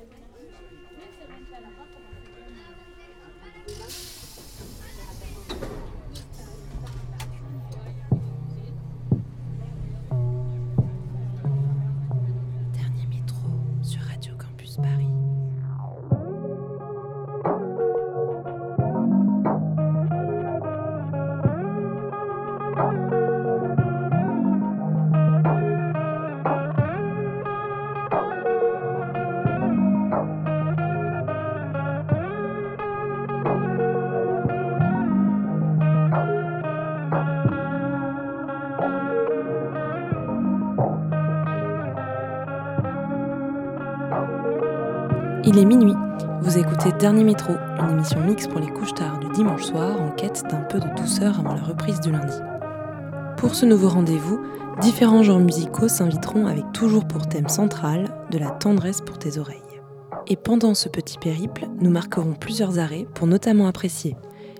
Même si elle Il est minuit. Vous écoutez Dernier Métro, une émission mixte pour les couches tard du dimanche soir en quête d'un peu de douceur avant la reprise du lundi. Pour ce nouveau rendez-vous, différents genres musicaux s'inviteront avec toujours pour thème central de la tendresse pour tes oreilles. Et pendant ce petit périple, nous marquerons plusieurs arrêts pour notamment apprécier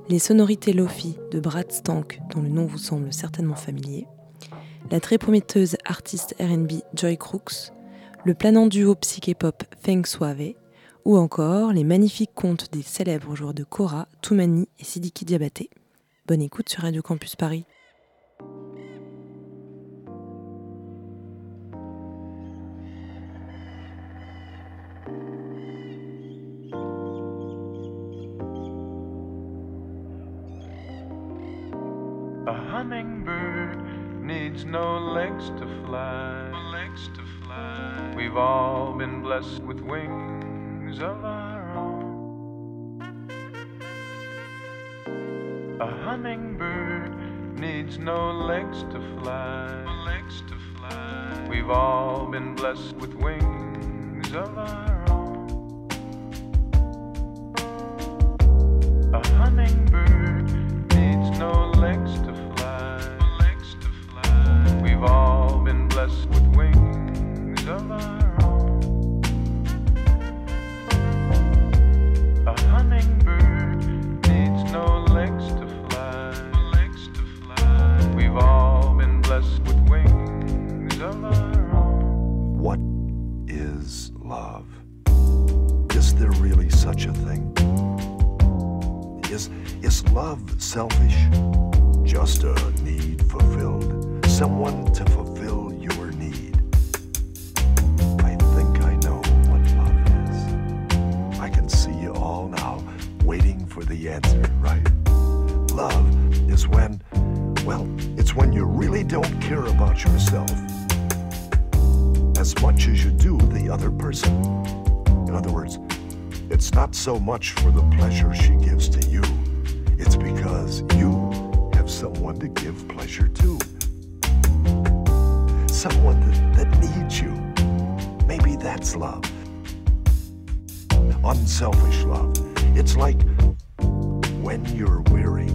les sonorités Lofi de Brad Stank, dont le nom vous semble certainement familier, la très prometteuse artiste RB Joy Crooks, le planant duo psyché-pop Feng Suave, ou encore les magnifiques contes des célèbres joueurs de Kora, Toumani et Sidiki Diabaté. Bonne écoute sur Radio Campus Paris. A hummingbird needs no. Legs to fly. We've all been blessed with wings of our own. A hummingbird needs no legs to fly. Legs to fly. We've all been blessed with wings of our own. A hummingbird love selfish? Just a need fulfilled? Someone to fulfill your need? I think I know what love is. I can see you all now, waiting for the answer, right? Love is when, well, it's when you really don't care about yourself as much as you do the other person. In other words, it's not so much for the pleasure she gives to you, it's because you have someone to give pleasure to. Someone that, that needs you. Maybe that's love. Unselfish love. It's like when you're weary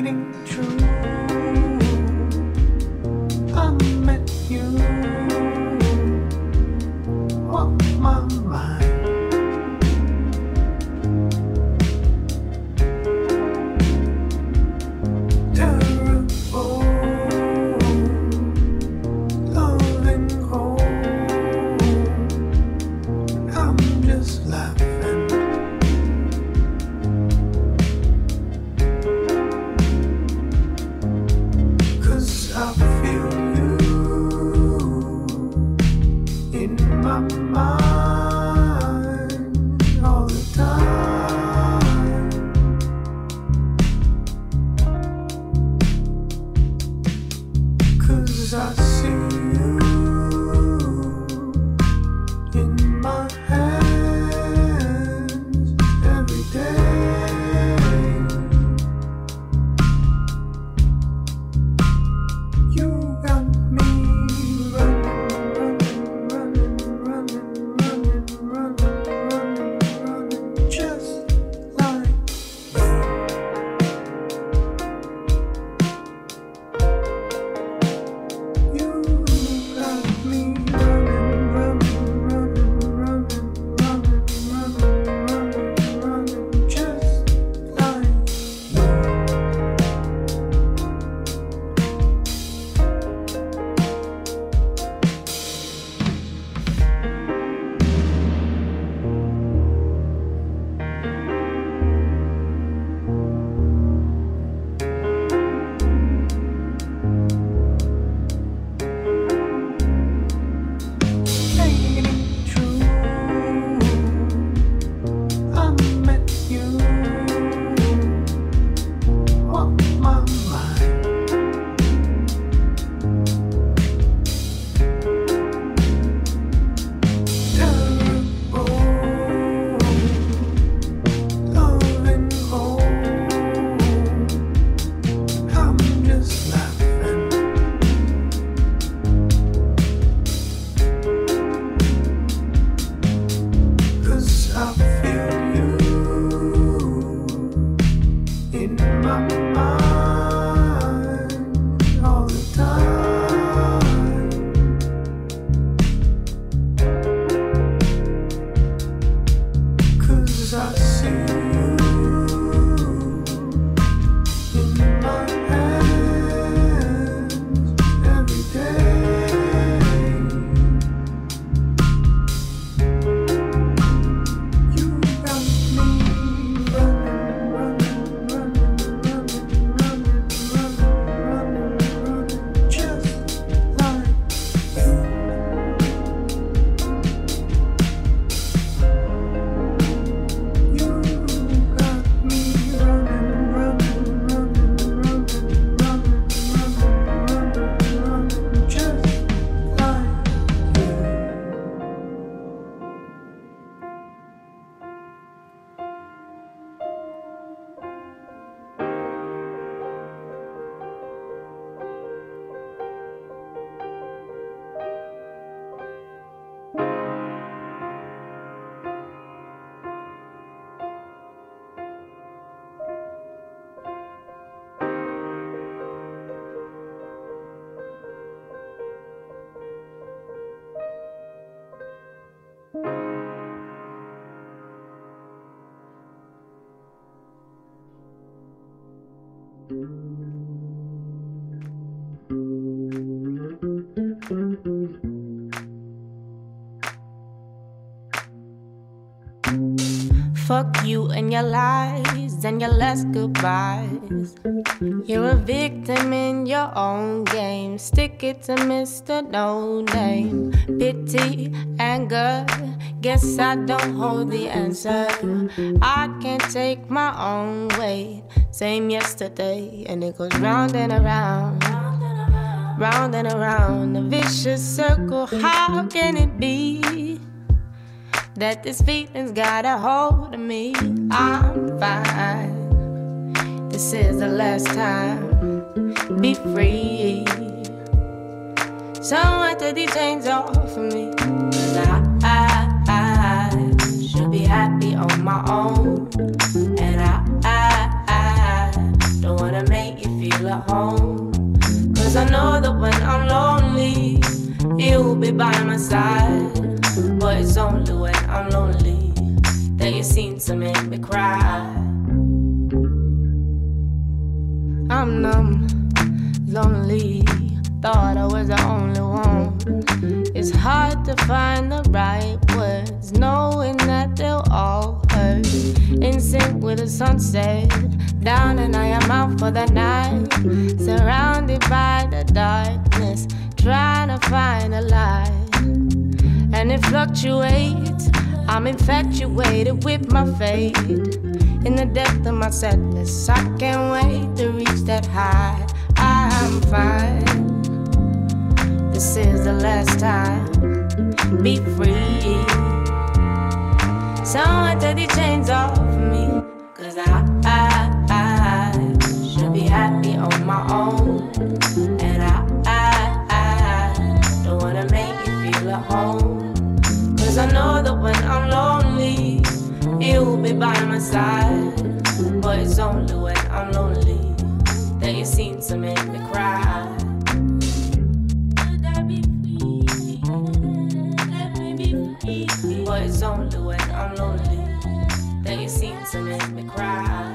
ding ding. Fuck you and your lies and your last goodbyes. You're a victim in your own game. Stick it to Mr. No Name. Pity, anger. Guess I don't hold the answer. I can't take my own weight. Same yesterday, and it goes round and around. Round and around, a vicious circle. How can it be? That this feeling's got a hold of me. I'm fine. This is the last time. Be free. Someone take these chains off of me. Cause I, I, I should be happy on my own. And I, I, I don't wanna make you feel at home. Cause I know that when I'm lonely, you'll be by my side. But it's only when I'm lonely that you seem to make me cry. I'm numb, lonely. Thought I was the only one. It's hard to find the right words, knowing that they'll all hurt. In sync with the sunset, down and I am out for the night. Surrounded by the darkness, trying to find a light. And it fluctuates. I'm infatuated with my fate. In the depth of my sadness, I can't wait to reach that high. I'm fine. This is the last time. Be free. Someone the chains by my side. But it's only when I'm lonely that you seem to make me cry. But it's only when I'm lonely that you seem to make me cry.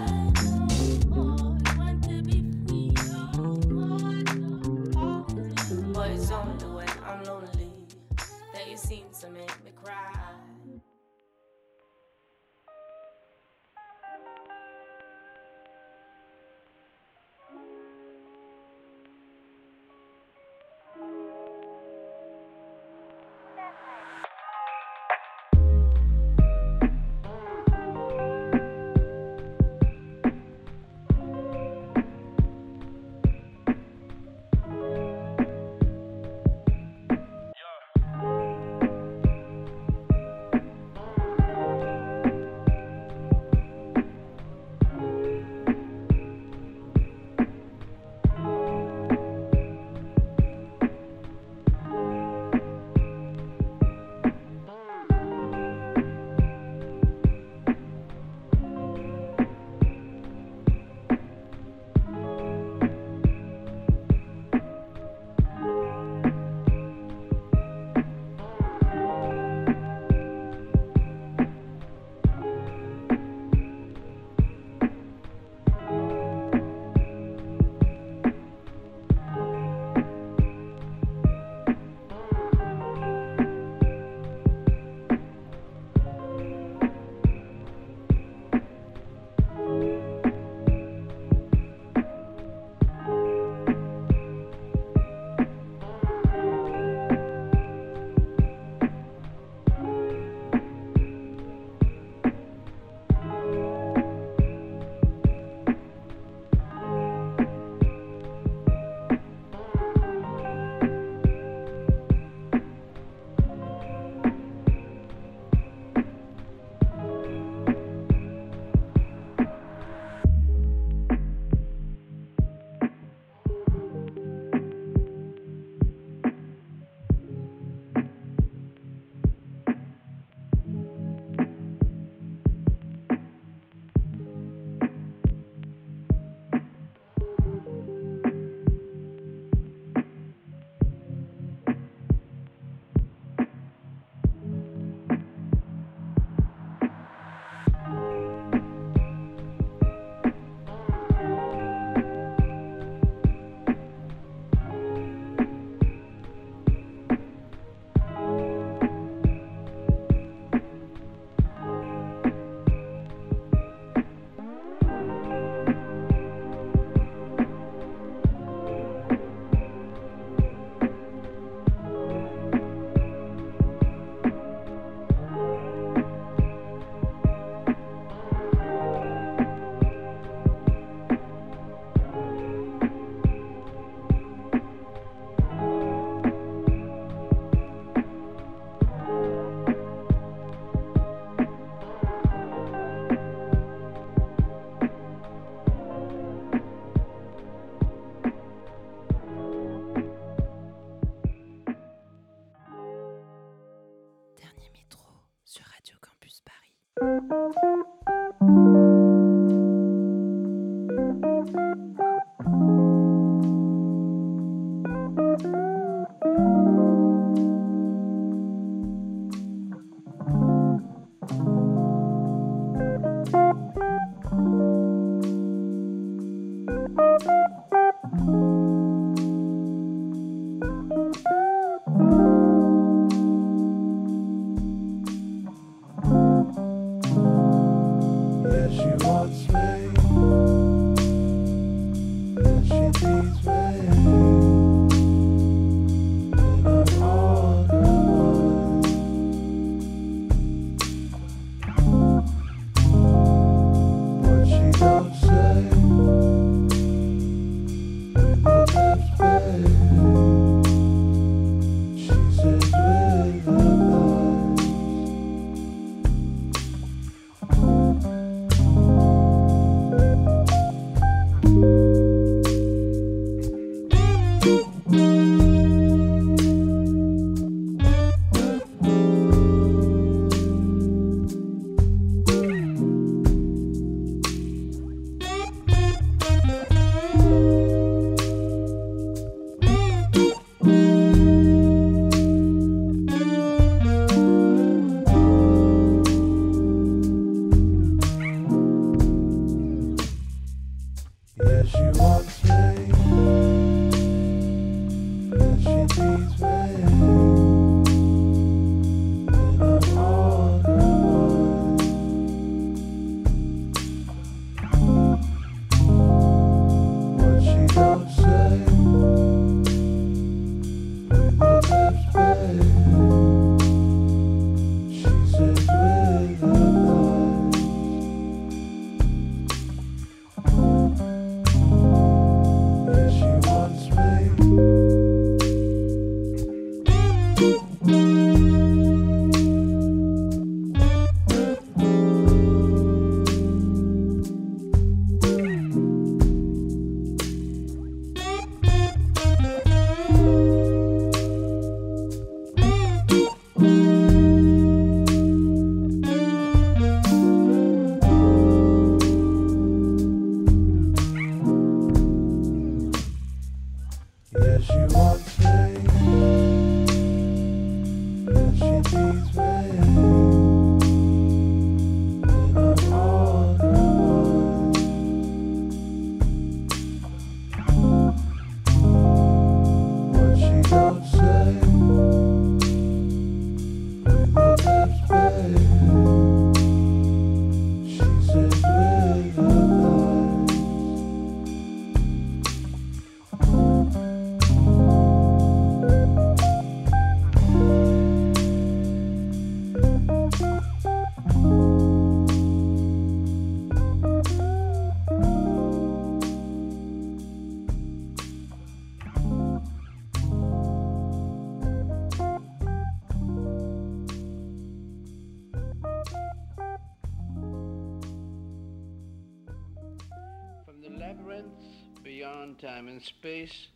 beyond time and space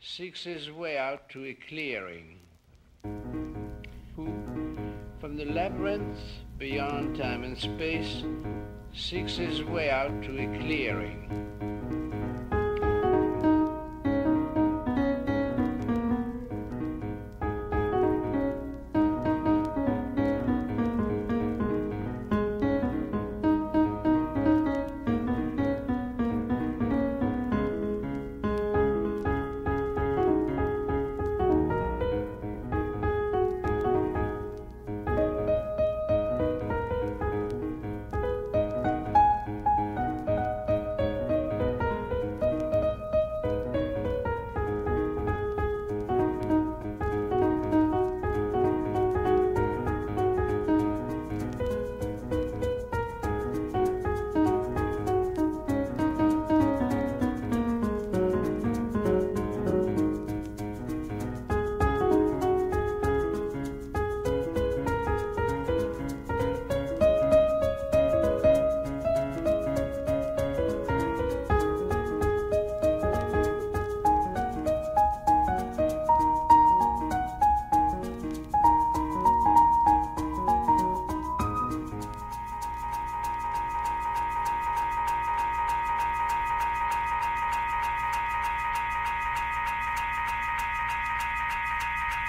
seeks his way out to a clearing. From the labyrinth beyond time and space, seeks his way out to a clearing.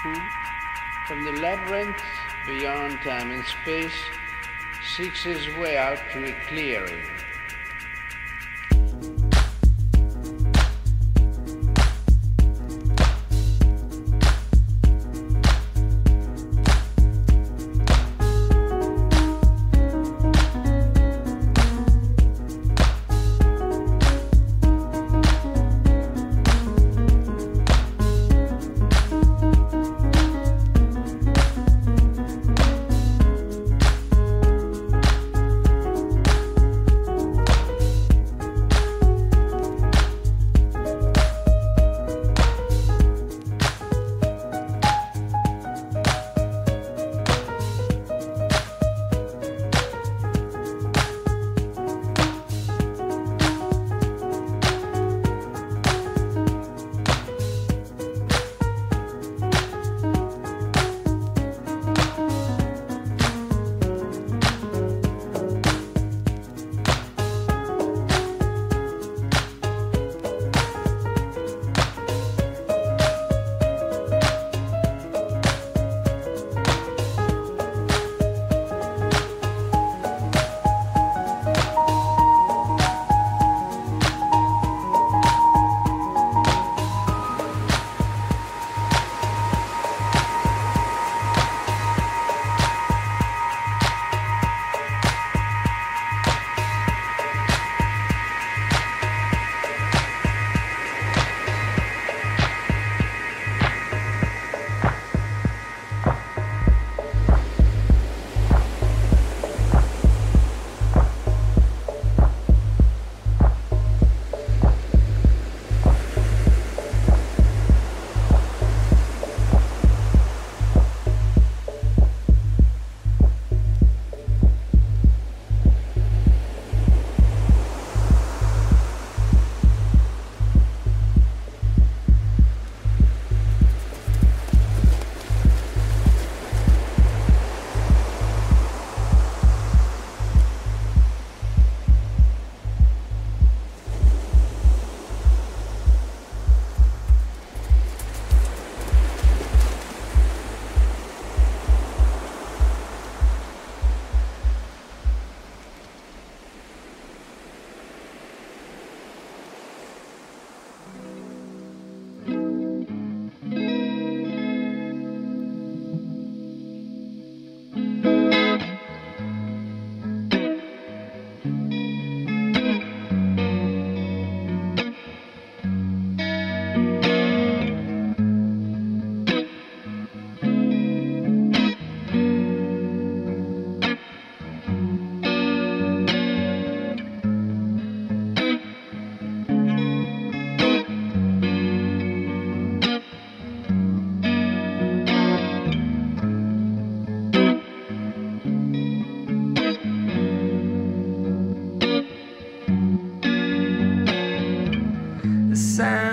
From the labyrinth beyond time and space seeks his way out to a clearing.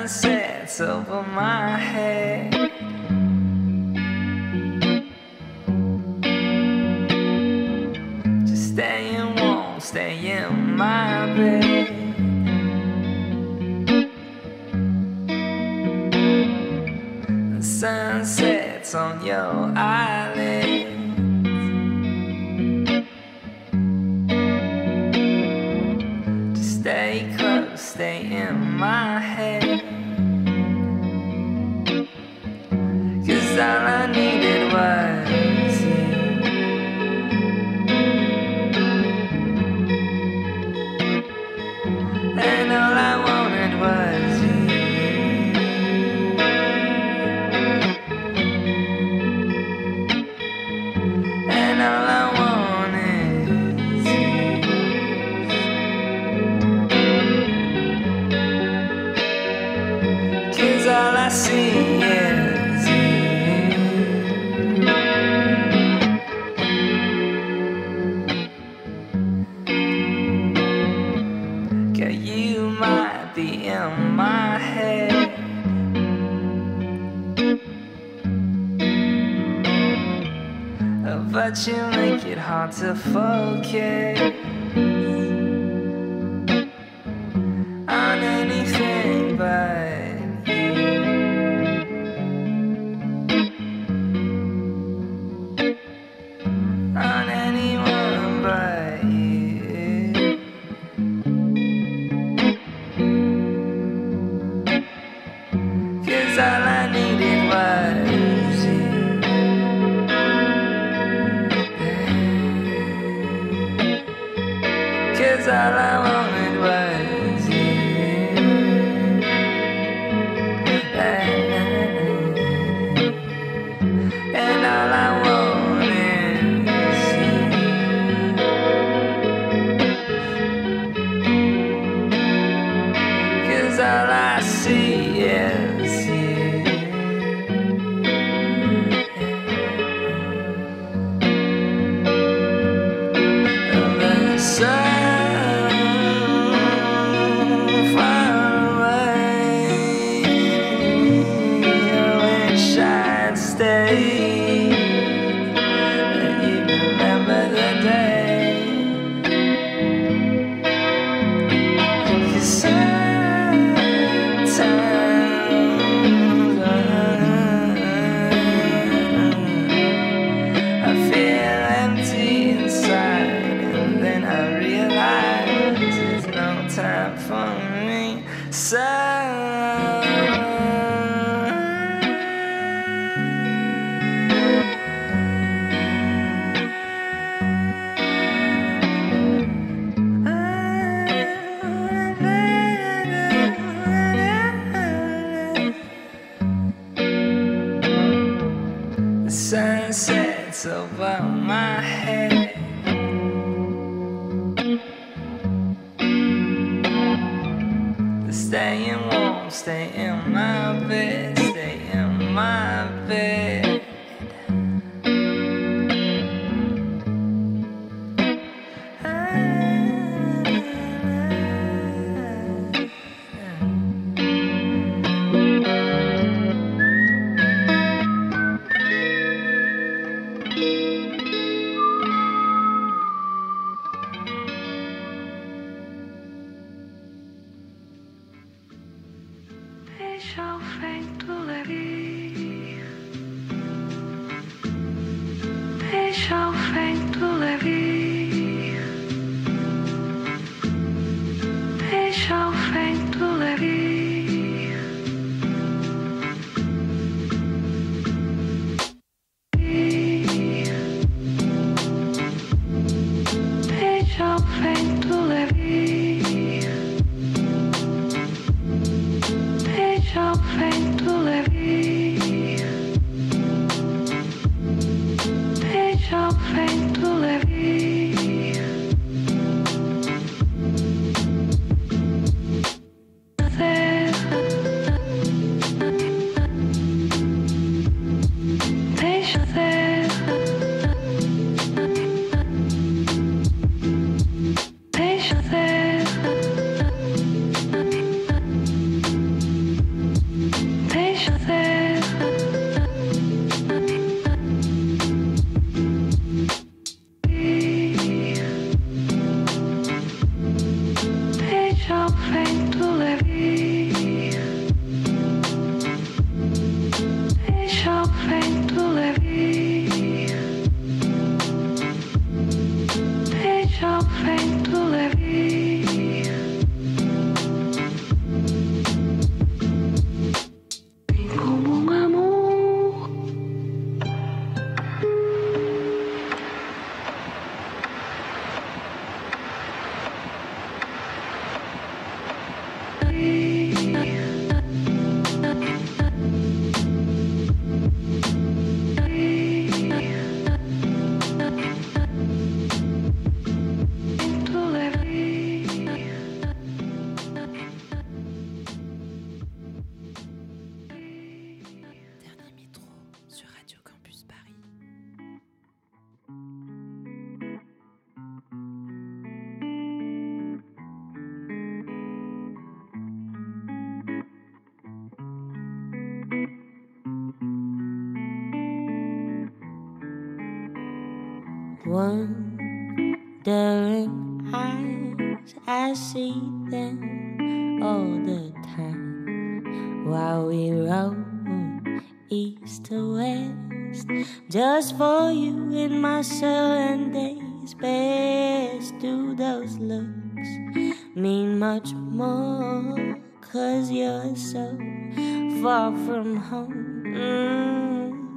sunsets over my head. Just staying warm, stay in my bed. The sunsets on your eyelids. to focus.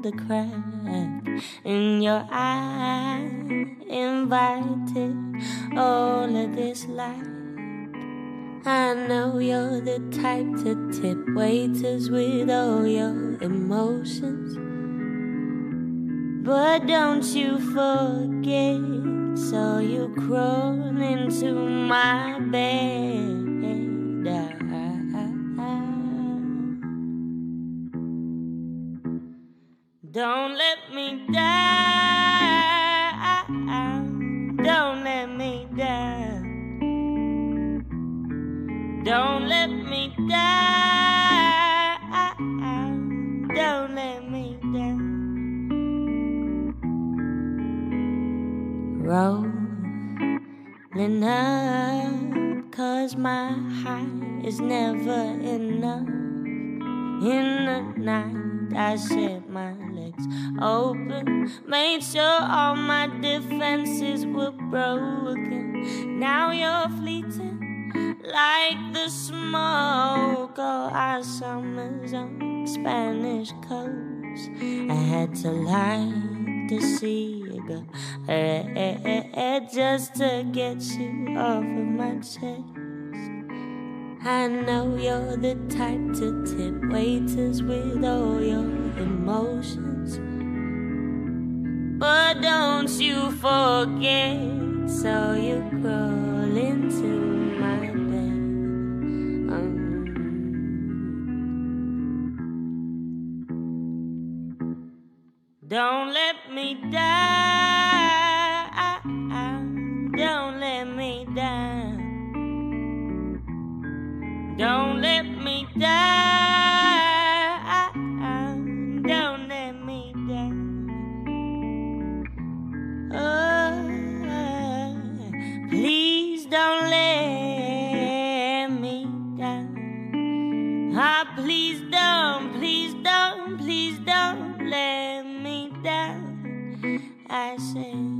The crack in your eye invited all of this light. I know you're the type to tip waiters with all your emotions. But don't you forget, so you crawl into my bed. Don't let me down. Don't let me down. Don't let me down. Don't let me down. Rolling up, cause my high is never enough. In the night, I set my legs open, made sure all my defenses were broken. Now you're fleeting like the smoke of our summers on Spanish coast. I had to lie to see you go, just to get you off of my chest. I know you're the type to tip waiters with all your emotions. But don't you forget, so you crawl into my bed. Um, don't let me down. Don't let me down. Don't let me down. Oh, please don't let me down. Ah, please don't, please don't, please don't let me down. I say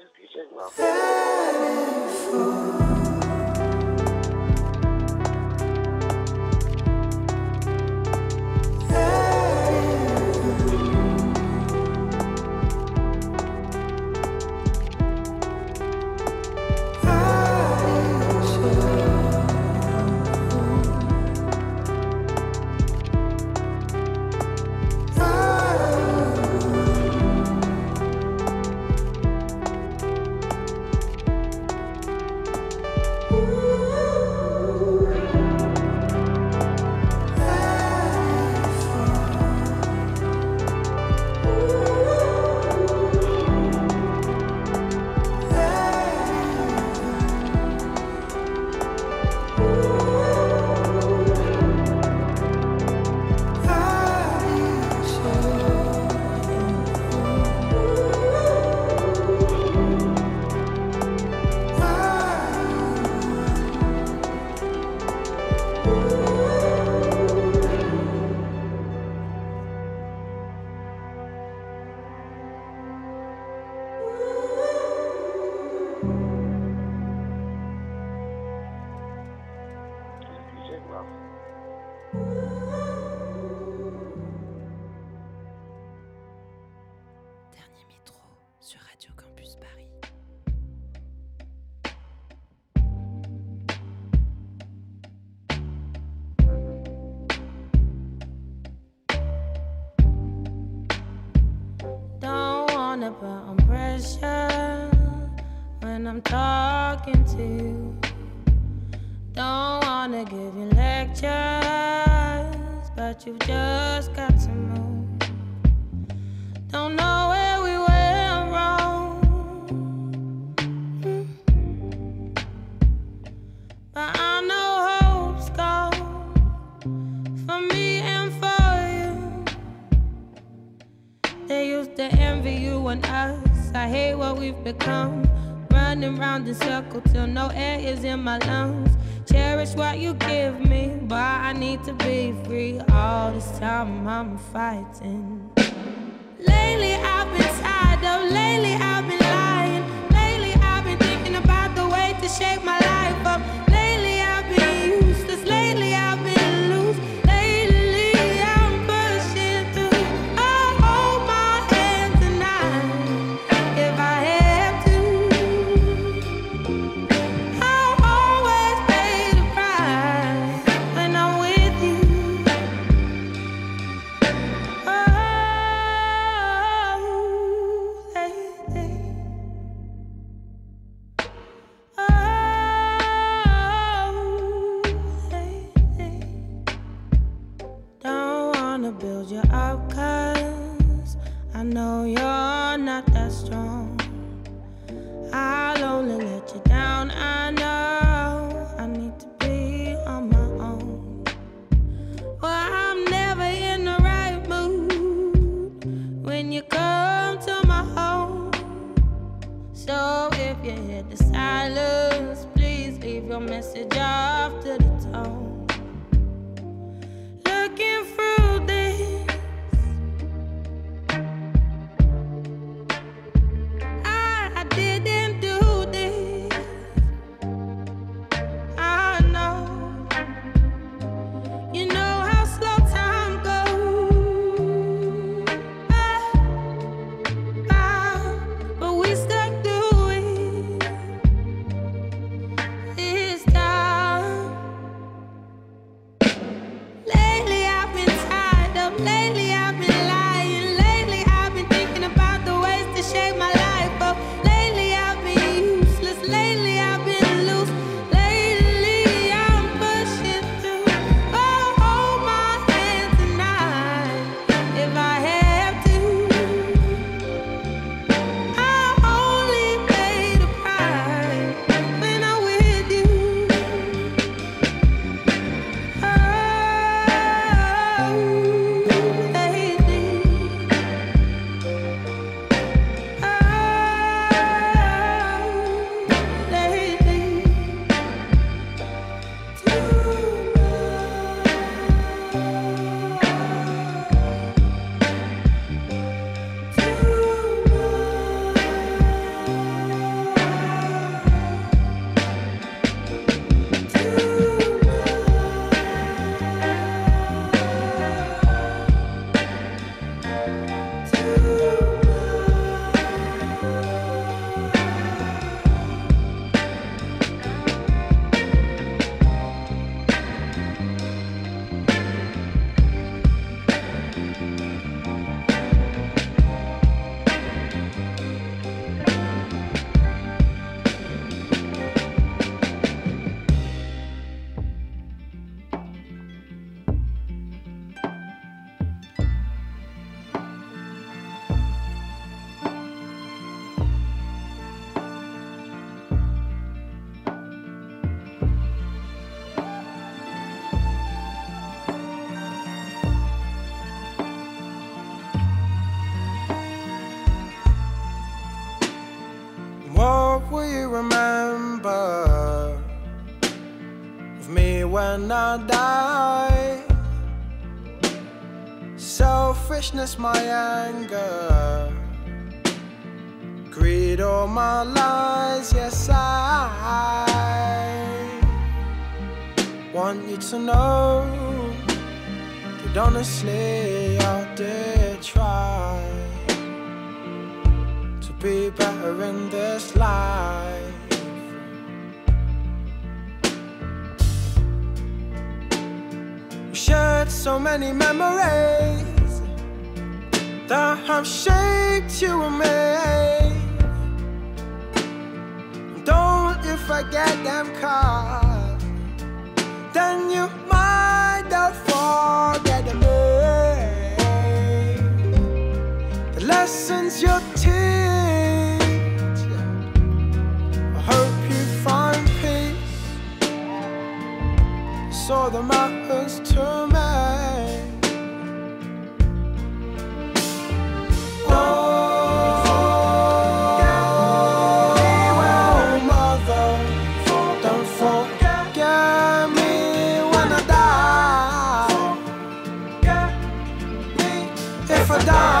and peace and love. You but you've just got to move. Don't know where we went wrong. Mm. But I know hope's gone for me and for you. They used to envy you and us. I hate what we've become. Running round in circles till no air is in my lungs. Cherish what you give me, but I need to be free. All this time I'm fighting. Lately I've been tired of, lately I've been lying. Lately I've been thinking about the way to shape my My anger, greed, all my lies. Yes, I want you to know that honestly I did try to be better in this life. Shared so many memories that have shaped you and me. Don't you forget them cards, then you might not forget me. The lessons you teach, I hope you find peace. So the mountains turn. die.